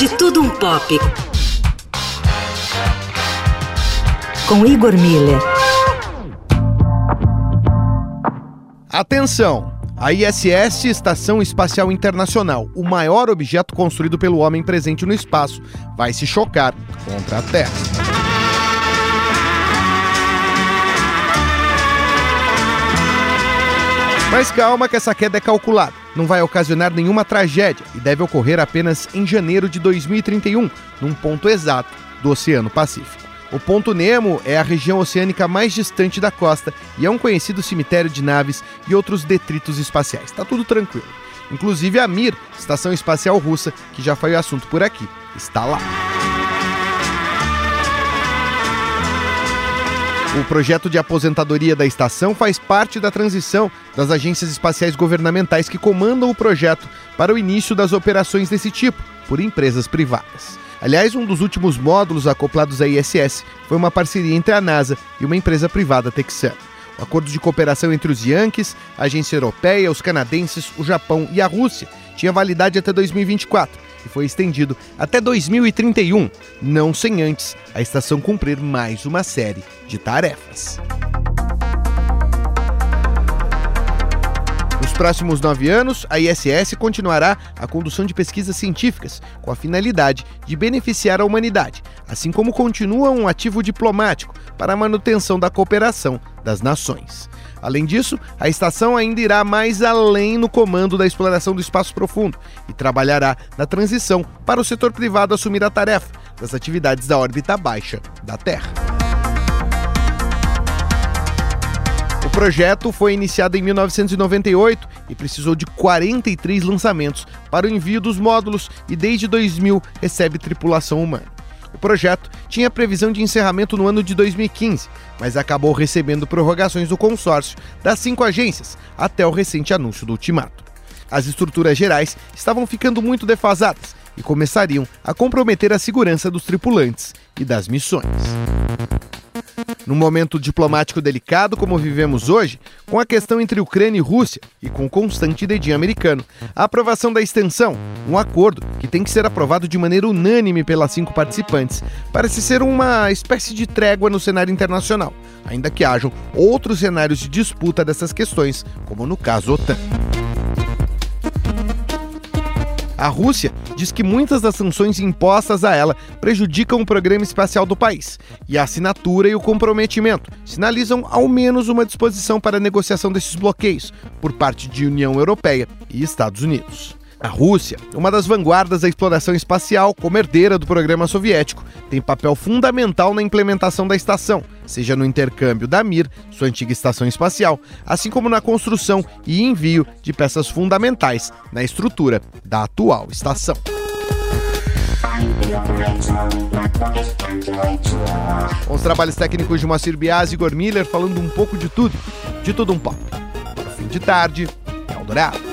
De Tudo Um Pop. Com Igor Miller. Atenção! A ISS, Estação Espacial Internacional, o maior objeto construído pelo homem presente no espaço, vai se chocar contra a Terra. Mas calma que essa queda é calculada. Não vai ocasionar nenhuma tragédia e deve ocorrer apenas em janeiro de 2031, num ponto exato do Oceano Pacífico. O Ponto Nemo é a região oceânica mais distante da costa e é um conhecido cemitério de naves e outros detritos espaciais. Tá tudo tranquilo. Inclusive a Mir, Estação Espacial Russa, que já foi assunto por aqui, está lá. O projeto de aposentadoria da estação faz parte da transição das agências espaciais governamentais que comandam o projeto para o início das operações desse tipo, por empresas privadas. Aliás, um dos últimos módulos acoplados à ISS foi uma parceria entre a NASA e uma empresa privada texana. O acordo de cooperação entre os Yankees, a agência europeia, os canadenses, o Japão e a Rússia tinha validade até 2024 e foi estendido até 2031, não sem antes a estação cumprir mais uma série de tarefas. Próximos nove anos, a ISS continuará a condução de pesquisas científicas com a finalidade de beneficiar a humanidade, assim como continua um ativo diplomático para a manutenção da cooperação das nações. Além disso, a estação ainda irá mais além no comando da exploração do espaço profundo e trabalhará na transição para o setor privado assumir a tarefa das atividades da órbita baixa da Terra. Projeto foi iniciado em 1998 e precisou de 43 lançamentos para o envio dos módulos e desde 2000 recebe tripulação humana. O projeto tinha previsão de encerramento no ano de 2015, mas acabou recebendo prorrogações do consórcio das cinco agências até o recente anúncio do ultimato. As estruturas gerais estavam ficando muito defasadas e começariam a comprometer a segurança dos tripulantes e das missões. Num momento diplomático delicado como vivemos hoje, com a questão entre Ucrânia e Rússia e com o constante dedinho americano, a aprovação da extensão, um acordo que tem que ser aprovado de maneira unânime pelas cinco participantes, parece ser uma espécie de trégua no cenário internacional, ainda que hajam outros cenários de disputa dessas questões, como no caso OTAN. A Rússia diz que muitas das sanções impostas a ela prejudicam o programa espacial do país, e a assinatura e o comprometimento sinalizam ao menos uma disposição para a negociação desses bloqueios por parte de União Europeia e Estados Unidos. A Rússia, uma das vanguardas da exploração espacial, como herdeira do programa soviético, tem papel fundamental na implementação da estação, seja no intercâmbio da Mir, sua antiga estação espacial, assim como na construção e envio de peças fundamentais na estrutura da atual estação. Com os trabalhos técnicos de Moacir Bias e Igor Miller falando um pouco de tudo, de tudo um pouco. No fim de tarde, Eldorado.